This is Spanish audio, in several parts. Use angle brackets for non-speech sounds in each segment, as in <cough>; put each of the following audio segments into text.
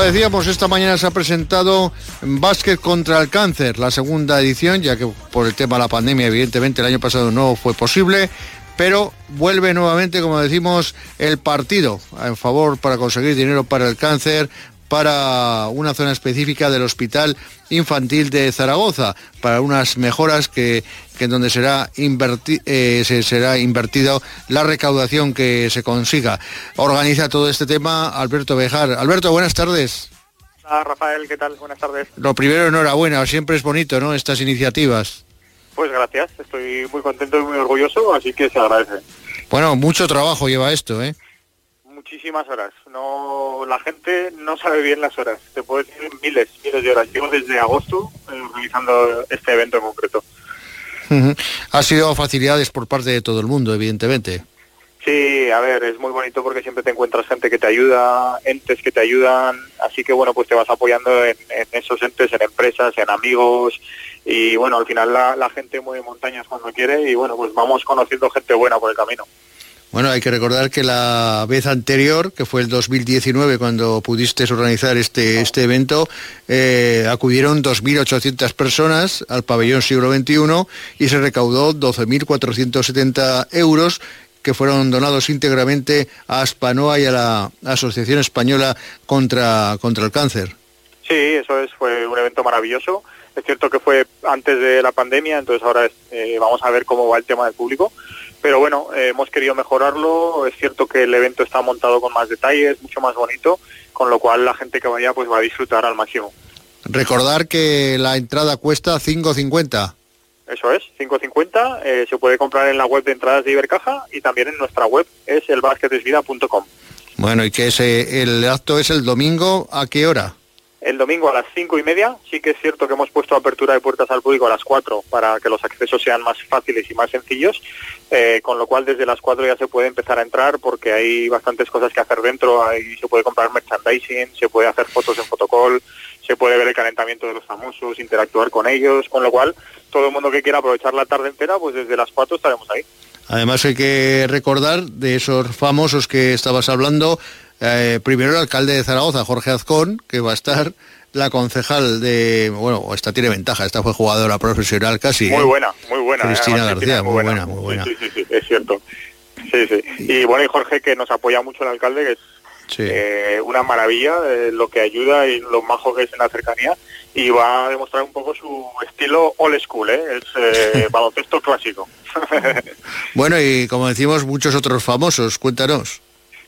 decíamos, esta mañana se ha presentado Básquet contra el Cáncer, la segunda edición, ya que por el tema de la pandemia, evidentemente, el año pasado no fue posible, pero vuelve nuevamente, como decimos, el partido en favor para conseguir dinero para el cáncer, para una zona específica del Hospital Infantil de Zaragoza, para unas mejoras que, en donde será, eh, se será invertido la recaudación que se consiga. Organiza todo este tema Alberto Bejar. Alberto, buenas tardes. Hola Rafael, ¿qué tal? Buenas tardes. Lo primero, enhorabuena, siempre es bonito, ¿no? Estas iniciativas. Pues gracias, estoy muy contento y muy orgulloso, así que se agradece. Bueno, mucho trabajo lleva esto, ¿eh? Muchísimas horas. No, la gente no sabe bien las horas. Te puedo decir miles, miles de horas. Llevo desde agosto eh, organizando este evento en concreto. Ha sido facilidades por parte de todo el mundo, evidentemente. Sí, a ver, es muy bonito porque siempre te encuentras gente que te ayuda, entes que te ayudan, así que bueno, pues te vas apoyando en, esos entes, en empresas, en amigos y bueno, al final la, la gente mueve montañas cuando quiere y bueno, pues vamos conociendo gente buena por el camino. Bueno, hay que recordar que la vez anterior, que fue el 2019, cuando pudiste organizar este, este evento, eh, acudieron 2.800 personas al pabellón siglo XXI y se recaudó 12.470 euros que fueron donados íntegramente a Aspanoa y a la Asociación Española contra, contra el Cáncer. Sí, eso es, fue un evento maravilloso. Es cierto que fue antes de la pandemia, entonces ahora eh, vamos a ver cómo va el tema del público pero bueno, eh, hemos querido mejorarlo. Es cierto que el evento está montado con más detalles, mucho más bonito, con lo cual la gente que vaya pues va a disfrutar al máximo. Recordar que la entrada cuesta 5.50. Eso es, 5.50. Eh, se puede comprar en la web de entradas de Ibercaja y también en nuestra web es elbasquetesvida.com. Bueno, y que ese, el acto es el domingo, ¿a qué hora? El domingo a las cinco y media sí que es cierto que hemos puesto apertura de puertas al público a las cuatro para que los accesos sean más fáciles y más sencillos, eh, con lo cual desde las cuatro ya se puede empezar a entrar porque hay bastantes cosas que hacer dentro, ahí se puede comprar merchandising, se puede hacer fotos en fotocall, se puede ver el calentamiento de los famosos, interactuar con ellos, con lo cual todo el mundo que quiera aprovechar la tarde entera, pues desde las cuatro estaremos ahí. Además hay que recordar de esos famosos que estabas hablando, eh, primero el alcalde de Zaragoza, Jorge Azcón, que va a estar la concejal de, bueno, esta tiene ventaja, esta fue jugadora profesional casi. Muy ¿eh? buena, muy buena. Cristina García, muy buena, muy buena. Sí, sí, sí, es cierto. Sí, sí. Y bueno, y Jorge que nos apoya mucho el alcalde, que es eh, una maravilla, lo que ayuda y lo majo que es en la cercanía y va a demostrar un poco su estilo old school, ¿eh? es <laughs> baloncesto clásico. bueno, y como decimos, muchos otros famosos, cuéntanos.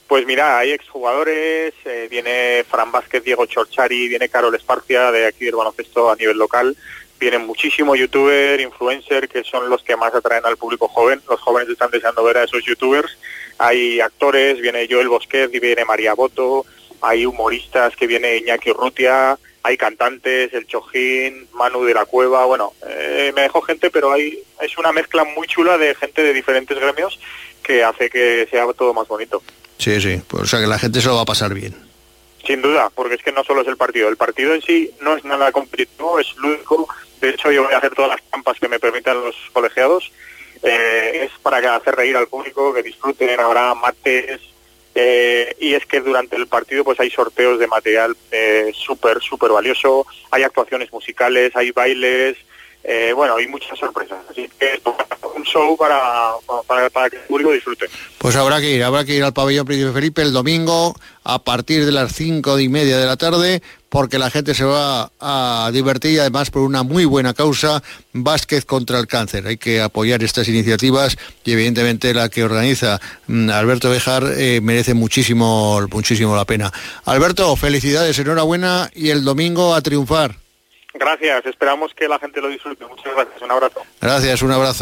Pues mira, hay exjugadores, eh, viene Fran Vázquez, Diego Chorchari, viene Carol Esparcia de aquí del baloncesto a nivel local, vienen muchísimos youtuber, influencer, que son los que más atraen al público joven. Los jóvenes están deseando ver a esos youtubers. Hay actores, viene Joel Bosquet y viene María Boto, hay humoristas que viene Iñaki Urrutia, hay cantantes, el Chojín, Manu de la Cueva, bueno, eh, me dejó gente, pero hay, es una mezcla muy chula de gente de diferentes gremios que hace que sea todo más bonito. Sí, sí, pues, o sea que la gente se lo va a pasar bien. Sin duda, porque es que no solo es el partido, el partido en sí no es nada competitivo, es lúdico. De hecho, yo voy a hacer todas las trampas que me permitan los colegiados. Eh, es para hacer reír al público, que disfruten, habrá mates. Eh, y es que durante el partido pues hay sorteos de material eh, súper, súper valioso, hay actuaciones musicales, hay bailes, eh, bueno, hay muchas sorpresas. Así que es un show para, para, que el público disfrute. Pues habrá que ir, habrá que ir al pabellón Príncipe Felipe el domingo a partir de las cinco y media de la tarde, porque la gente se va a divertir y además por una muy buena causa, Vázquez contra el cáncer. Hay que apoyar estas iniciativas y evidentemente la que organiza mm, Alberto Bejar eh, merece muchísimo, muchísimo la pena. Alberto, felicidades, enhorabuena y el domingo a triunfar. Gracias, esperamos que la gente lo disfrute. Muchas gracias, un abrazo. Gracias, un abrazo.